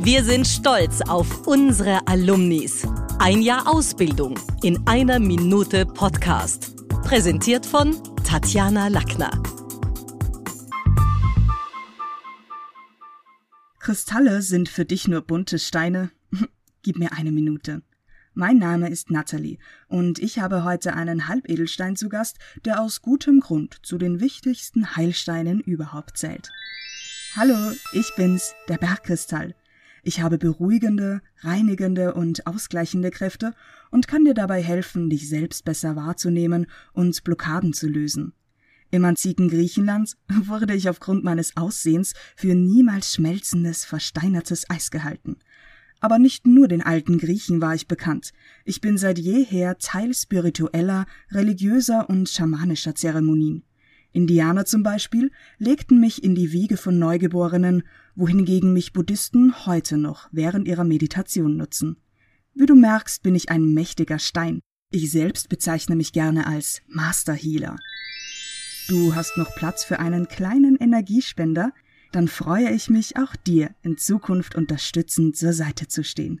Wir sind stolz auf unsere Alumnis. Ein Jahr Ausbildung in einer Minute Podcast. Präsentiert von Tatjana Lackner. Kristalle sind für dich nur bunte Steine. Gib mir eine Minute. Mein Name ist Natalie und ich habe heute einen Halbedelstein zu Gast, der aus gutem Grund zu den wichtigsten Heilsteinen überhaupt zählt. Hallo, ich bin's, der Bergkristall. Ich habe beruhigende, reinigende und ausgleichende Kräfte und kann dir dabei helfen, dich selbst besser wahrzunehmen und Blockaden zu lösen. Im antiken Griechenland wurde ich aufgrund meines Aussehens für niemals schmelzendes, versteinertes Eis gehalten. Aber nicht nur den alten Griechen war ich bekannt. Ich bin seit jeher Teil spiritueller, religiöser und schamanischer Zeremonien. Indianer zum Beispiel legten mich in die Wiege von Neugeborenen, wohingegen mich Buddhisten heute noch während ihrer Meditation nutzen. Wie du merkst, bin ich ein mächtiger Stein. Ich selbst bezeichne mich gerne als Master Healer. Du hast noch Platz für einen kleinen Energiespender? Dann freue ich mich, auch dir in Zukunft unterstützend zur Seite zu stehen.